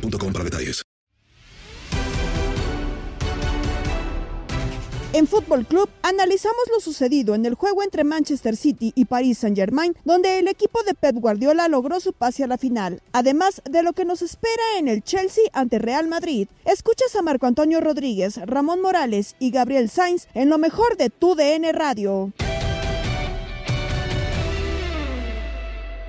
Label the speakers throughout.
Speaker 1: para detalles.
Speaker 2: En Fútbol Club analizamos lo sucedido en el juego entre Manchester City y Paris Saint-Germain, donde el equipo de Pep Guardiola logró su pase a la final, además de lo que nos espera en el Chelsea ante Real Madrid. Escuchas a Marco Antonio Rodríguez, Ramón Morales y Gabriel Sainz en lo mejor de tu DN Radio.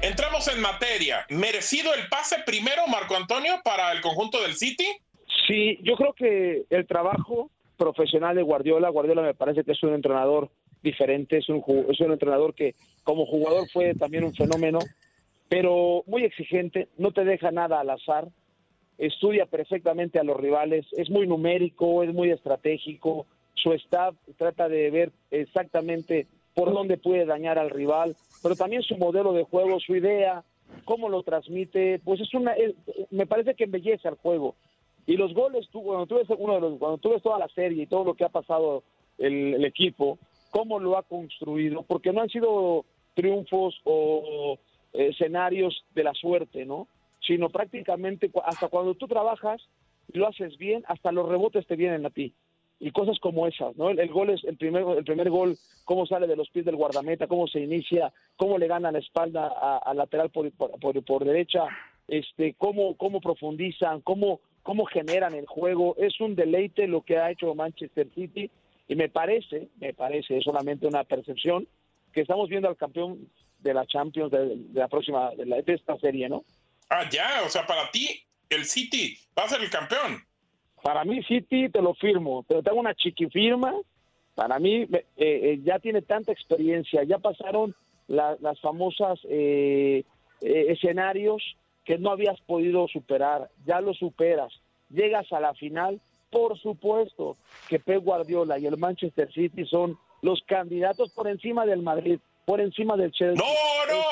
Speaker 3: Entramos en materia. ¿Merecido el pase primero, Marco Antonio, para el conjunto del City?
Speaker 4: Sí, yo creo que el trabajo profesional de Guardiola, Guardiola me parece que es un entrenador diferente, es un, es un entrenador que como jugador fue también un fenómeno, pero muy exigente, no te deja nada al azar, estudia perfectamente a los rivales, es muy numérico, es muy estratégico, su staff trata de ver exactamente por dónde puede dañar al rival, pero también su modelo de juego, su idea, cómo lo transmite, pues es una, me parece que embellece al juego. Y los goles, tú, cuando tú ves uno de los, cuando tú ves toda la serie y todo lo que ha pasado el, equipo, cómo lo ha construido, porque no han sido triunfos o eh, escenarios de la suerte, ¿no? Sino prácticamente hasta cuando tú trabajas y lo haces bien, hasta los rebotes te vienen a ti. Y cosas como esas, ¿no? El, gol es el primer, el primer gol, cómo sale de los pies del guardameta, cómo se inicia, cómo le gana la espalda al lateral por- por derecha, este, cómo, cómo profundizan, cómo, cómo generan el juego. Es un deleite lo que ha hecho Manchester City y me parece, me parece, es solamente una percepción, que estamos viendo al campeón de la Champions de, de la próxima, de, la- de esta serie, ¿no?
Speaker 3: Ah, ya, o sea, para ti, el City va a ser el campeón.
Speaker 4: Para mí City te lo firmo, pero tengo una chiquifirma. Para mí eh, eh, ya tiene tanta experiencia, ya pasaron la- las famosas eh, eh, escenarios que no habías podido superar, ya lo superas, llegas a la final, por supuesto que Pep Guardiola y el Manchester City son los candidatos por encima del Madrid, por encima del Chelsea.
Speaker 3: ¡No, no!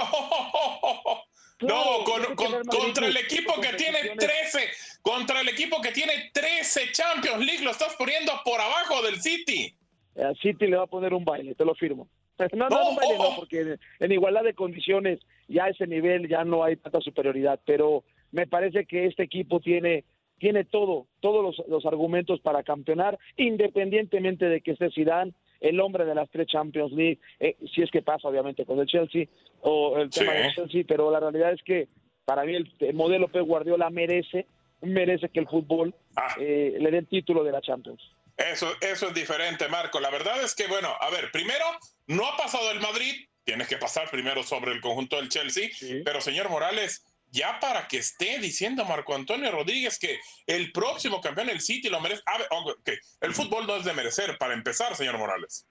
Speaker 4: Claro,
Speaker 3: no, con- contra el equipo que tiene
Speaker 4: competiciones.
Speaker 3: 13, contra el equipo que tiene 13 Champions League, lo estás poniendo por abajo del City.
Speaker 4: a City le va a poner un baile, te lo firmo. No, no, un baile no, porque en igualdad de condiciones ya a ese nivel ya no hay tanta superioridad, pero me parece que este equipo tiene tiene todo, todos los, los argumentos para campeonar, independientemente de que esté Zidane, el hombre de las tres Champions League, eh, si es que pasa obviamente con el Chelsea o el tema
Speaker 3: Sí.
Speaker 4: del Chelsea, pero la realidad es que para mí el, el modelo Pep Guardiola merece merece que el fútbol
Speaker 3: Ah.
Speaker 4: eh, le dé el título de la Champions.
Speaker 3: Eso, eso es diferente, Marco. La verdad es que, bueno, a ver, primero, no ha pasado el Madrid, tienes que pasar primero sobre el conjunto del Chelsea, pero señor Morales, ya para que esté diciendo Marco Antonio Rodríguez que el próximo campeón del City lo merece. A ver, okay. El fútbol no es de merecer, para empezar, señor Morales.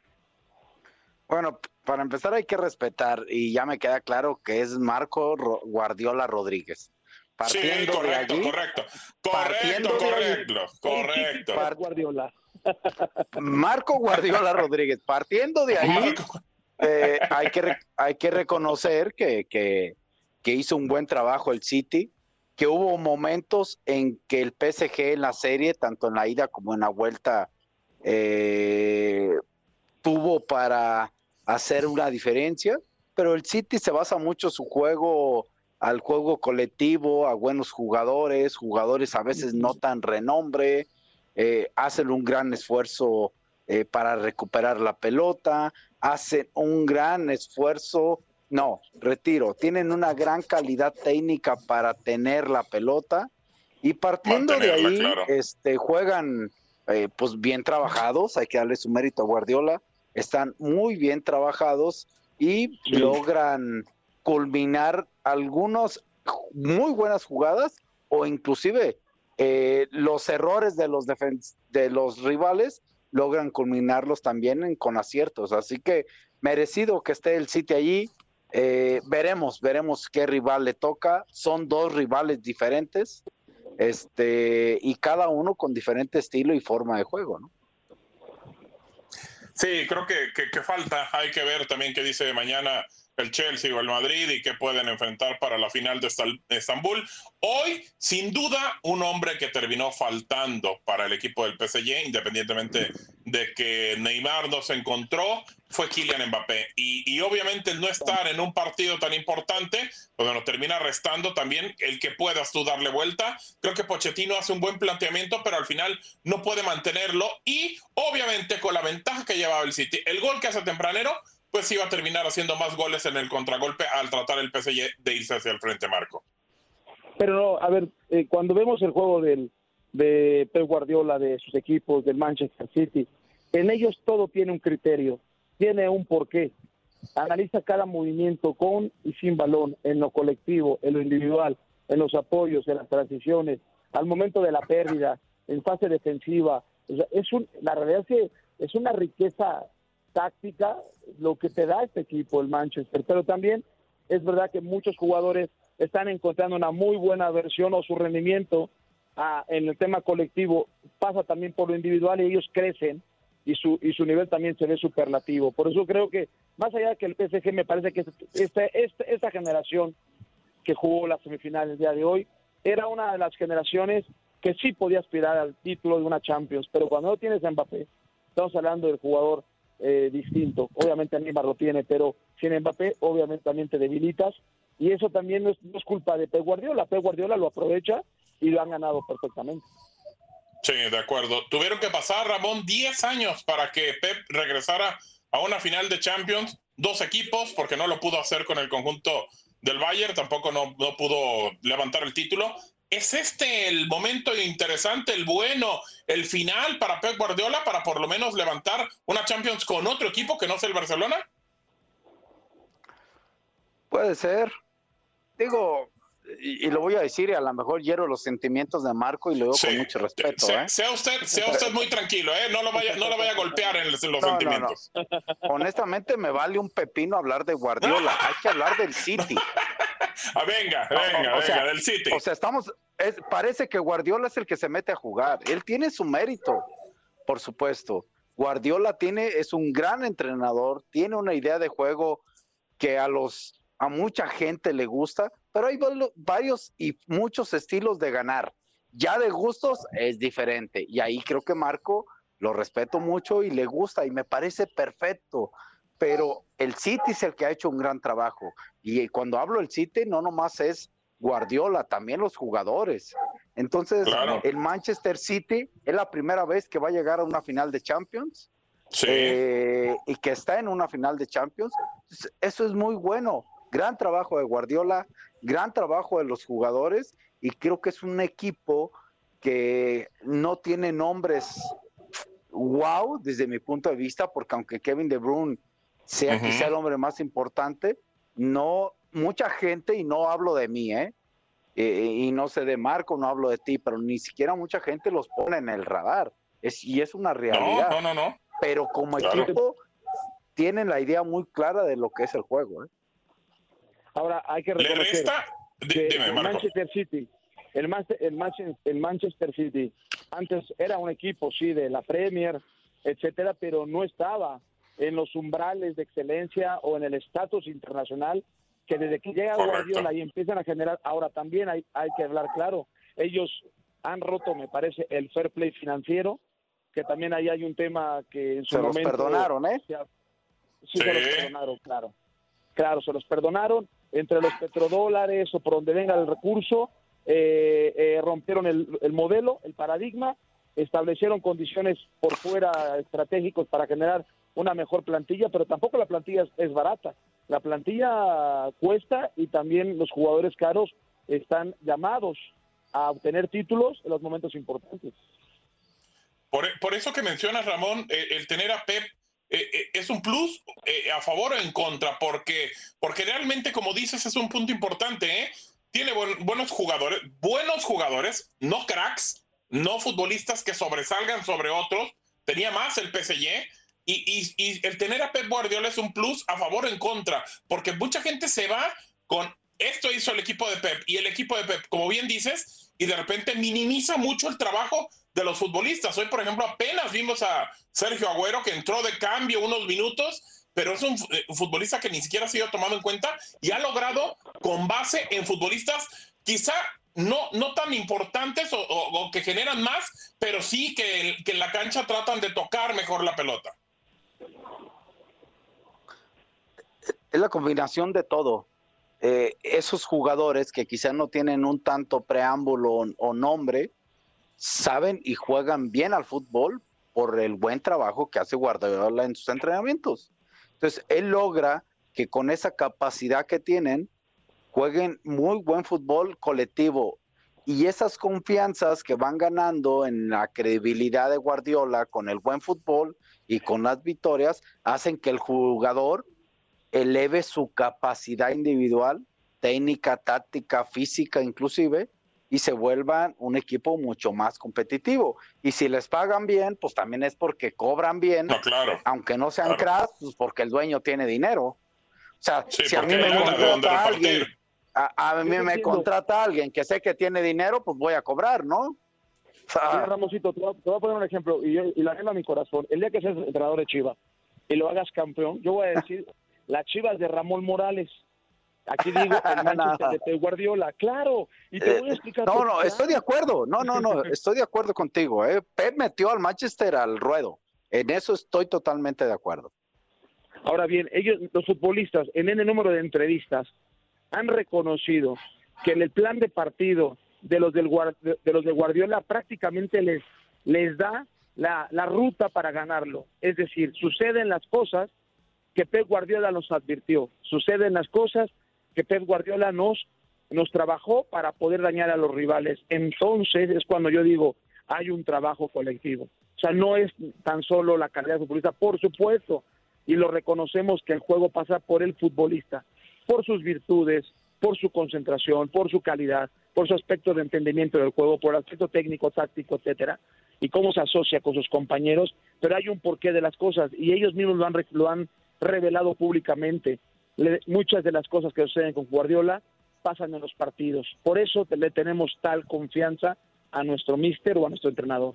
Speaker 5: Bueno, para empezar hay que respetar, y ya me queda claro que es Marco Guardiola Rodríguez.
Speaker 3: Partiendo sí, correcto, de allí, correcto, correcto, correcto, correcto.
Speaker 5: Guardiola. Marco Guardiola Rodríguez, partiendo de ahí, eh, hay, que, hay que reconocer que, que, que hizo un buen trabajo el City, que hubo momentos en que el PSG en la serie, tanto en la ida como en la vuelta, eh, tuvo para hacer una diferencia, pero el City se basa mucho su juego al juego colectivo, a buenos jugadores, jugadores a veces no tan renombre, eh, hacen un gran esfuerzo eh, para recuperar la pelota, hacen un gran esfuerzo, no, retiro, tienen una gran calidad técnica para tener la pelota y partiendo de ahí, este, juegan eh, pues bien trabajados, hay que darle su mérito a Guardiola, están muy bien trabajados y logran culminar algunos muy buenas jugadas o inclusive eh, los errores de los, de los rivales logran culminarlos también con aciertos. Así que merecido que esté el City allí. Eh, veremos, veremos qué rival le toca. Son dos rivales diferentes este, y cada uno con diferente estilo y forma de juego, ¿no?
Speaker 3: Sí, creo que, que, falta. Hay que ver también qué dice mañana el Chelsea o el Madrid y qué pueden enfrentar para la final de Estambul. Hoy, sin duda, un hombre que terminó faltando para el equipo del PSG, independientemente de que Neymar no se encontró, fue Kylian Mbappé. Y, obviamente el no estar en un partido tan importante, pues bueno, termina restando también el que puedas tú darle vuelta. Creo que Pochettino hace un buen planteamiento, pero al final no puede mantenerlo. Y obviamente con la ventaja que llevaba el City, el gol que hace tempranero, pues iba a terminar haciendo más goles en el contragolpe al tratar el PSG de irse hacia el frente, Marco.
Speaker 4: Pero no, a ver, eh, cuando vemos el juego del, de Pep Guardiola, de sus equipos, del Manchester City, en ellos todo tiene un criterio tiene un porqué. Analiza cada movimiento con y sin balón, en lo colectivo, en lo individual, en los apoyos, en las transiciones, al momento de la pérdida, en fase defensiva. es un, la realidad es es una riqueza táctica lo que te da este equipo, el Manchester, pero también es verdad que muchos jugadores están encontrando una muy buena versión o su rendimiento ah, en el tema colectivo. Pasa también por lo individual y ellos crecen y su, y su nivel también se ve superlativo. Por eso creo que, más allá de que el PSG, me parece que esta, esta, esta generación que jugó la semifinal el día de hoy era una de las generaciones que sí podía aspirar al título de una Champions, pero cuando no tienes a Mbappé, estamos hablando del jugador eh, distinto. Obviamente Neymar lo tiene, pero sin Mbappé, obviamente también te debilitas. Y eso también no es, culpa de Pep Guardiola. Pep Guardiola lo aprovecha y lo han ganado perfectamente.
Speaker 3: Sí, de acuerdo. Tuvieron que pasar, Ramón, 10 años para que Pep regresara a una final de Champions. Dos equipos, porque no lo pudo hacer con el conjunto del Bayern, tampoco no pudo levantar el título. ¿Es este el momento interesante, el bueno, el final para Pep Guardiola para por lo menos levantar una Champions con otro equipo que no sea el Barcelona?
Speaker 5: Puede ser. Digo, y, lo voy a decir, y a lo mejor hiero los sentimientos de Marco y lo digo con mucho respeto.
Speaker 3: ¿eh? Sea, usted, sea usted muy tranquilo, ¿eh? no, lo vaya, no lo vaya a golpear en los, sentimientos.
Speaker 5: Honestamente, me vale un pepino hablar de Guardiola. Hay que hablar del City.
Speaker 3: Ah, venga, venga, venga, del City.
Speaker 5: O sea, estamos. parece que Guardiola es el que se mete a jugar. Él tiene su mérito, por supuesto. Guardiola tiene, es un gran entrenador, tiene una idea de juego que a los a mucha gente le gusta, pero hay varios y muchos estilos de ganar. Ya de gustos es diferente. Y ahí creo que Marco lo respeto mucho y le gusta y me parece perfecto. Pero el City es el que ha hecho un gran trabajo. Y cuando hablo del City, no nomás es Guardiola, también los jugadores. Entonces, el Manchester City es la primera vez que va a llegar a una final de Champions. Eh, y que está en una final de Champions. Eso es muy bueno gran trabajo de Guardiola, gran trabajo de los jugadores y creo que es un equipo que no tiene nombres wow desde mi punto de vista, porque aunque Kevin De Bruyne sea quizá el hombre más importante, no mucha gente y no hablo de mí, ¿eh? eh, y no sé de Marco, no hablo de ti, pero ni siquiera mucha gente los pone en el radar. Es, y es una realidad.
Speaker 3: No, no, no, no.
Speaker 5: Pero como equipo tienen la idea muy clara de lo que es el juego. ¿eh?
Speaker 4: Ahora hay que reconocer que el Manchester City, el, el, el Manchester City, antes era un equipo, sí, de la Premier, etcétera, pero no estaba en los umbrales de excelencia o en el estatus internacional que desde que llega Guardiola y empiezan a generar, ahora también hay, hay que hablar claro, ellos han roto, me parece, el fair play financiero, que también ahí hay un tema que en su
Speaker 5: se
Speaker 4: momento...
Speaker 5: los perdonaron, ¿eh?
Speaker 4: Sí, se los perdonaron, claro. Claro, se los perdonaron entre los petrodólares o por donde venga el recurso, eh, eh, rompieron el, el modelo, el paradigma, establecieron condiciones por fuera estratégicos para generar una mejor plantilla, pero tampoco la plantilla es, barata. La plantilla cuesta y también los jugadores caros están llamados a obtener títulos en los momentos importantes.
Speaker 3: Por, eso que mencionas, Ramón, eh, el tener a Pep eh, eh, es un plus a favor o en contra, porque, porque realmente, como dices, es un punto importante. Tiene buenos jugadores, buenos jugadores, no cracks, no futbolistas que sobresalgan sobre otros. Tenía más el PSG, y, el tener a Pep Guardiola es un plus a favor o en contra, porque mucha gente se va con esto hizo el equipo de Pep y el equipo de Pep, como bien dices, y de repente minimiza mucho el trabajo de los futbolistas. Hoy, por ejemplo, apenas vimos a Sergio Agüero que entró de cambio unos minutos, pero es un, eh, futbolista que ni siquiera ha sido tomado en cuenta y ha logrado, con base en futbolistas, quizá no, no tan importantes o, que generan más, pero sí que, que en la cancha tratan de tocar mejor la pelota.
Speaker 5: Es la combinación de todo. Eh, esos jugadores que quizás no tienen un tanto preámbulo o, nombre, saben y juegan bien al fútbol por el buen trabajo que hace Guardiola en sus entrenamientos. Entonces, él logra que con esa capacidad que tienen, jueguen muy buen fútbol colectivo. Y esas confianzas que van ganando en la credibilidad de Guardiola con el buen fútbol y con las victorias, hacen que el jugador eleve su capacidad individual, técnica, táctica, física inclusive, y se vuelvan un equipo mucho más competitivo. Y si les pagan bien, pues también es porque cobran bien, aunque no sean cracks, pues porque el dueño tiene dinero. O sea, si a mí me contrata alguien, a, mí me contrata alguien que sé que tiene dinero, pues voy a cobrar, ¿no?
Speaker 4: Ramosito, te voy, a, poner un ejemplo y, yo, y la a mi corazón. El día que seas entrenador de Chivas y lo hagas campeón, yo voy a decir, las Chivas de Ramón Morales. Aquí digo el Manchester de Guardiola, claro. Y te voy a eh, explicar.
Speaker 5: no, no, estoy de acuerdo. No, no, no, estoy de acuerdo contigo. ¿eh? Pep metió al Manchester al ruedo. En eso estoy totalmente de acuerdo.
Speaker 4: Ahora bien, ellos, los futbolistas, en el número de entrevistas, han reconocido que en el plan de partido de los del, de los de Guardiola prácticamente les, les da la, la ruta para ganarlo. Es decir, suceden las cosas que Pep Guardiola nos advirtió. Suceden las cosas que Pep Guardiola nos, nos trabajó para poder dañar a los rivales. Entonces es cuando yo digo, hay un trabajo colectivo. O sea, no es tan solo la calidad futbolista, por supuesto, y lo reconocemos que el juego pasa por el futbolista, por sus virtudes, por su concentración, por su calidad, por su aspecto de entendimiento del juego, por el aspecto técnico, táctico, etcétera, y cómo se asocia con sus compañeros, pero hay un porqué de las cosas y ellos mismos lo han, lo han revelado públicamente. muchas de las cosas que suceden con Guardiola pasan en los partidos. Por eso le tenemos tal confianza a nuestro mister o a nuestro entrenador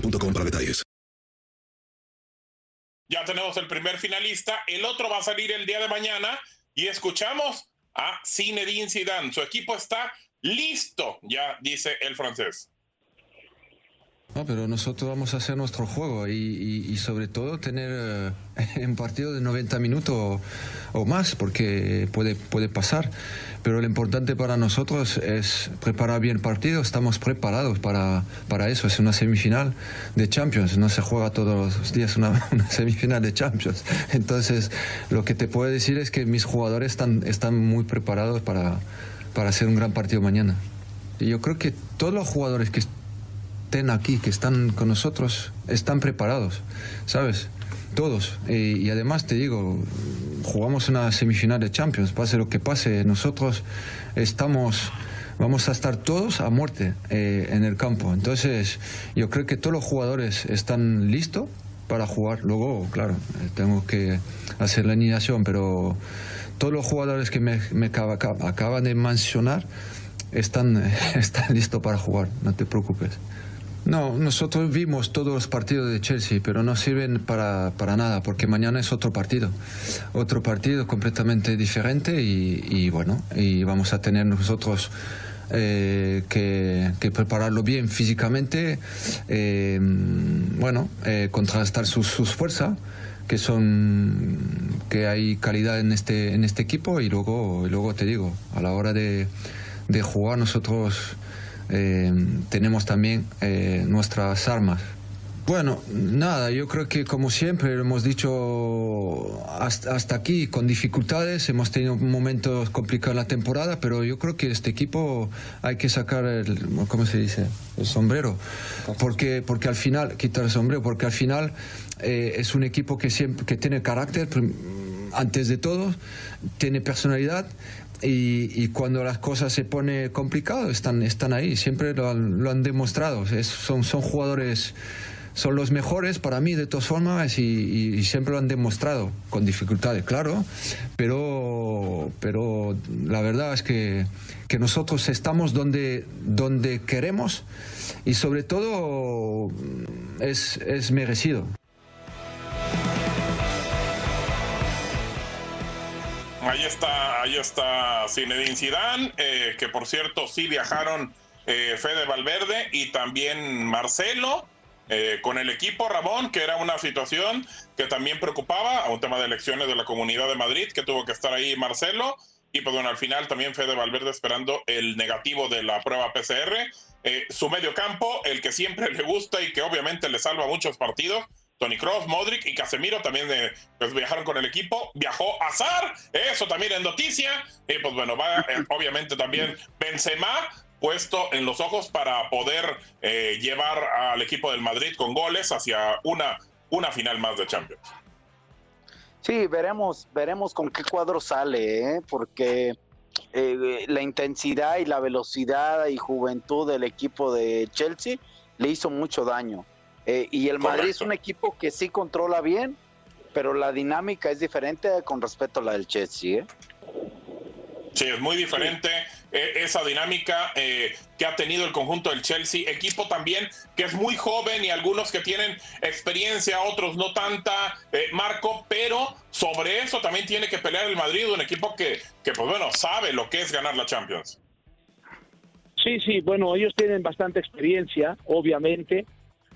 Speaker 1: boostmobile.com para detalles.
Speaker 3: Ya tenemos el primer finalista, el otro va a salir el día de mañana y escuchamos a Zinedine Zidane. Su equipo está listo, ya dice el francés.
Speaker 6: No, pero nosotros vamos a hacer nuestro juego y, y- y sobre todo tener eh, un partido de 90 minutos o, o más, porque puede, puede pasar. Pero lo importante para nosotros es preparar bien partido. Estamos preparados para, para eso. Es una semifinal de Champions. No se juega todos los días una, una semifinal de Champions. Entonces, lo que te puedo decir es que mis jugadores están, están muy preparados para, para hacer un gran partido mañana. Y yo creo que todos los jugadores que estén aquí, que están con nosotros, están preparados, ¿sabes? Todos. Y, y además te digo, jugamos una semifinal de Champions, pase lo que pase, nosotros estamos, vamos a estar todos a muerte eh, en el campo. Entonces, yo creo que todos los jugadores están listos para jugar. Luego, claro, eh, tengo que hacer la alineación, pero todos los jugadores que me, me acaba- acaba- acaban de mencionar están, están listos para jugar, no te preocupes. No, nosotros vimos todos los partidos de Chelsea, pero no sirven para, para nada, porque mañana es otro partido. Otro partido completamente diferente y, y bueno, y vamos a tener nosotros eh, que, prepararlo bien físicamente, eh, bueno, eh, contrastar sus, sus fuerzas que son que hay calidad en este en este equipo y luego y luego te digo a la hora de, de jugar nosotros eh, tenemos también eh, nuestras armas. Bueno, nada, yo creo que como siempre lo hemos dicho hasta, hasta aquí con dificultades, hemos tenido momentos complicados la temporada, pero yo creo que este equipo hay que sacar el, ¿cómo se dice? El sombrero, porque, porque al final, quitar el sombrero, porque al final eh, es un equipo que, siempre, que tiene carácter, antes de todo, tiene personalidad y, y cuando las cosas se pone complicado están, están ahí, siempre lo han, lo han demostrado, Es- son, son jugadores, son los mejores para mí de todas formas y, y- siempre lo han demostrado, con dificultades, claro, pero, pero la verdad es que, que nosotros estamos donde, donde queremos y sobre todo es, es merecido.
Speaker 3: Ahí está, ahí está Zinedine Zidane, eh, que por cierto sí viajaron eh, Fede Valverde y también Marcelo eh, con el equipo Ramón, que era una situación que también preocupaba, a un tema de elecciones de la Comunidad de Madrid, que tuvo que estar ahí Marcelo, y pues bueno, al final también Fede Valverde esperando el negativo de la prueba PCR. Eh, su medio campo, el que siempre le gusta y que obviamente le salva muchos partidos, Tony Cross, Modric y Casemiro también eh, pues viajaron con el equipo. Viajó Azar, eso también es noticia. Y pues bueno, va eh, obviamente también Benzema puesto en los ojos para poder eh, llevar al equipo del Madrid con goles hacia una, una final más de Champions.
Speaker 5: Sí, veremos, veremos con qué cuadro sale, ¿eh? porque eh, la intensidad y la velocidad y juventud del equipo de Chelsea le hizo mucho daño. Eh, y el Madrid es un equipo que sí controla bien, pero la dinámica es diferente con respecto a la del Chelsea. ¿eh?
Speaker 3: Sí, es muy diferente eh, esa dinámica eh, que ha tenido el conjunto del Chelsea, equipo también que es muy joven y algunos que tienen experiencia, otros no tanta, eh, Marco, pero sobre eso también tiene que pelear el Madrid, un equipo que, que, pues bueno, sabe lo que es ganar la Champions.
Speaker 4: Sí, sí, bueno, ellos tienen bastante experiencia, obviamente.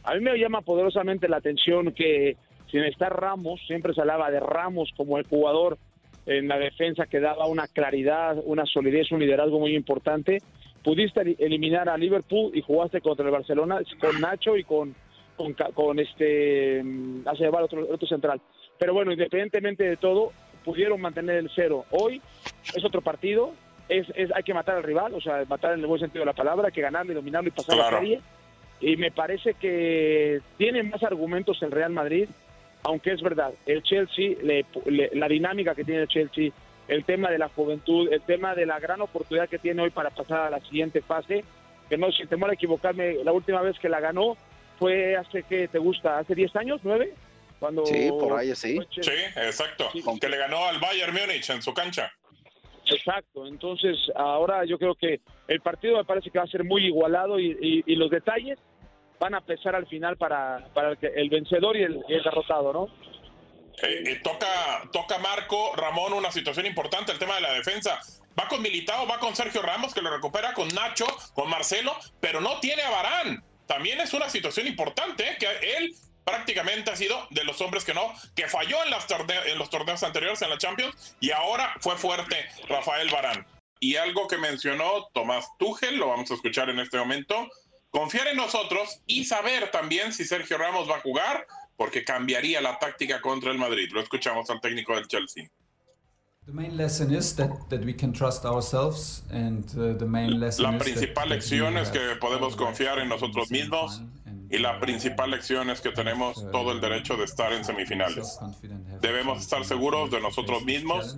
Speaker 4: A mí me llama poderosamente la atención que sin estar Ramos, siempre se hablaba de Ramos como el jugador en la defensa que daba una claridad, una solidez, un liderazgo muy importante. Pudiste eliminar a Liverpool y jugaste contra el Barcelona con Nacho y con con, este mm, hace llevar otro, otro central. Pero bueno, independientemente de todo, pudieron mantener el cero. Hoy es otro partido, es, es, hay que matar al rival, o sea, matar en el buen sentido de la palabra, hay que ganarle, dominarlo y pasar la serie. Y me parece que tiene más argumentos el Real Madrid aunque es verdad, el Chelsea, la dinámica que tiene el Chelsea, el tema de la juventud, el tema de la gran oportunidad que tiene hoy para pasar a la siguiente fase, que no, sin temor a equivocarme, la última vez que la ganó fue hace, que te gusta? ¿Hace 10 años? ¿9? Cuando
Speaker 5: sí, por ahí sí.
Speaker 3: Sí, exacto. Que le ganó al Bayern Múnich en su cancha.
Speaker 4: Exacto, entonces ahora yo creo que el partido me parece que va a ser muy igualado y los detalles van a pesar al final para, para el, el vencedor y el, derrotado, ¿no?
Speaker 3: Eh, eh, toca, toca Marco Ramón una situación importante, el tema de la defensa. Va con Militao, va con Sergio Ramos, que lo recupera con Nacho, con Marcelo, pero no tiene a Barán. También es una situación importante, ¿eh? que él prácticamente ha sido de los hombres que no, que falló en, las en los torneos anteriores en la Champions y ahora fue fuerte Rafael Barán. Y algo que mencionó Tomás Tuchel, lo vamos a escuchar en este momento, confiar en nosotros y saber también si Sergio Ramos va a jugar, porque cambiaría la táctica contra el Madrid. Lo escuchamos al técnico del Chelsea. La principal lección es que podemos confiar en nosotros mismos y la principal lección es que tenemos todo el derecho de estar en semifinales. Debemos estar seguros de nosotros mismos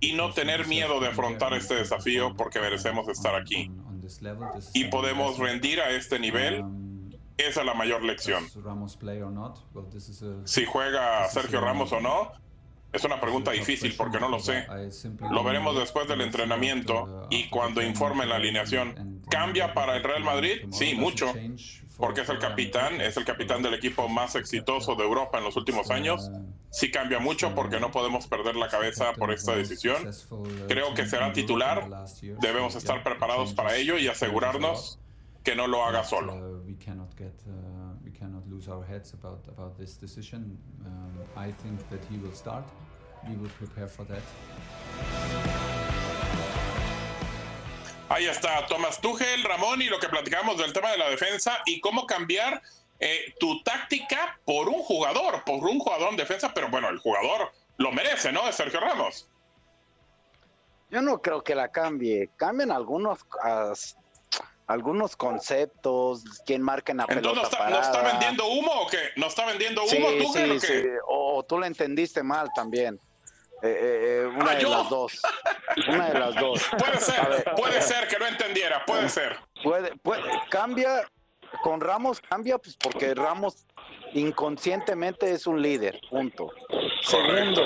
Speaker 3: y no tener miedo de afrontar este desafío porque merecemos estar aquí y podemos rendir a este nivel, um, esa es la mayor lección. Si juega Sergio Ramos o no, es una pregunta difícil porque no lo sé. Lo veremos después del entrenamiento y cuando informe la alineación. ¿Cambia para el Real Madrid? Sí, mucho porque es el capitán, es el capitán del equipo más exitoso de Europa en los últimos años. Sí cambia mucho porque no podemos perder la cabeza por esta decisión. Creo que será titular. Debemos estar preparados para ello y asegurarnos que no lo haga solo. Ahí está Tomás Tuchel, Ramón, y lo que platicamos del tema de la defensa y cómo cambiar eh, tu táctica por un jugador, por un jugador en defensa, pero bueno, el jugador lo merece, ¿no? Es Sergio Ramos.
Speaker 5: Yo no creo que la cambie. Cambian algunos algunos conceptos, quién marca en la
Speaker 3: Entonces, pelota está, ¿no está vendiendo humo o qué? ¿No está vendiendo humo
Speaker 5: sí, sí, sí. O, tú la entendiste mal también. Eh, eh, eh, una ah, de las dos. Una de las dos.
Speaker 3: Puede ser, puede ser que no entendiera, puede ser.
Speaker 5: Puede, puede, cambia, con Ramos cambia, pues porque Ramos inconscientemente es un líder, punto. Segundo,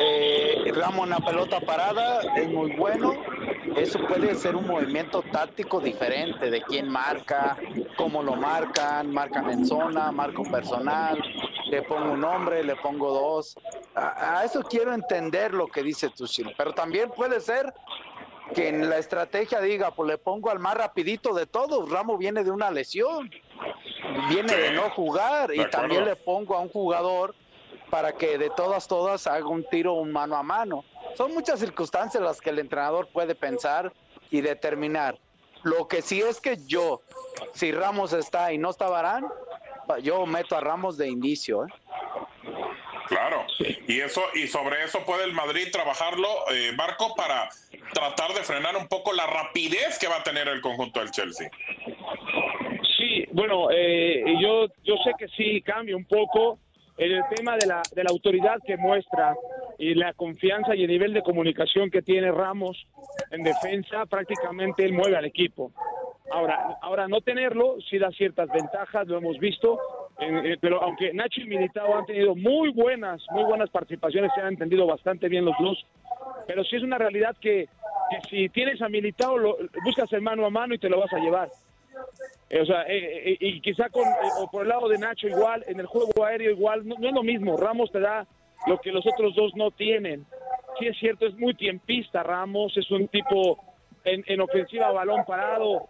Speaker 5: eh, Ramos en la pelota parada es muy bueno. Eso puede ser un movimiento táctico diferente de quién marca, cómo lo marcan, marcan en zona, marco personal, le pongo un hombre, le pongo dos. A, eso quiero entender lo que dice Tuchel, pero también puede ser que en la estrategia diga, pues le pongo al más rapidito de todos, Ramos viene de una lesión, viene de no jugar y también le pongo a un jugador para que de todas, todas haga un tiro un mano a mano. Son muchas circunstancias las que el entrenador puede pensar y determinar. Lo que sí es que yo, si Ramos está y no está Barán, yo meto a Ramos de inicio. ¿eh?
Speaker 3: Claro, y eso y sobre eso puede el Madrid trabajarlo, eh, Marco, para tratar de frenar un poco la rapidez que va a tener el conjunto del Chelsea.
Speaker 4: Sí, bueno, eh, yo yo sé que sí cambia un poco el tema de la, de la autoridad que muestra y la confianza y el nivel de comunicación que tiene Ramos en defensa, prácticamente él mueve al equipo. Ahora, ahora no tenerlo sí da ciertas ventajas, lo hemos visto, eh, pero aunque Nacho y Militao han tenido muy buenas, muy buenas participaciones, se han entendido bastante bien los dos, pero sí es una realidad que que si tienes a Militao, lo, buscas el mano a mano y te lo vas a llevar. Eh, o sea, eh, eh, y quizá con, o por el lado de Nacho igual, en el juego aéreo igual, no, es lo mismo. Ramos te da lo que los otros dos no tienen. Sí es cierto, es muy tiempista Ramos, es un tipo en, en ofensiva balón parado,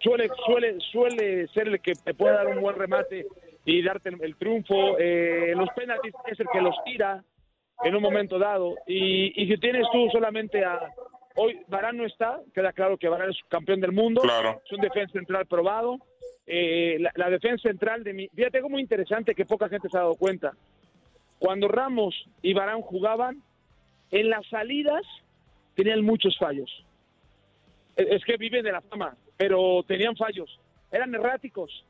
Speaker 4: suele, suele, suele ser el que te puede dar un buen remate y darte el, triunfo. en los penaltis es el que los tira en un momento dado. Y, y si tienes tú solamente a, Hoy Barán no está, queda claro que Barán es campeón del mundo, es un defensa central probado. Eh, la, defensa central de mi. Fíjate algo muy interesante que poca gente se ha dado cuenta. Cuando Ramos y Barán jugaban, en las salidas tenían muchos fallos. Es que viven de la fama, pero tenían fallos. Eran erráticos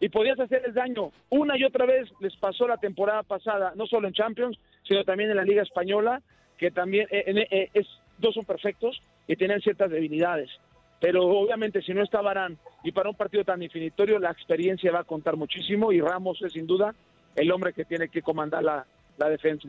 Speaker 4: y podías hacerles daño. Una y otra vez les pasó la temporada pasada, no solo en Champions, sino también en la Liga Española, que también eh, eh, es dos son perfectos y tienen ciertas debilidades. Pero obviamente si no está Barán y para un partido tan definitorio la experiencia va a contar muchísimo y Ramos es sin duda el hombre que tiene que comandar la, la defensa.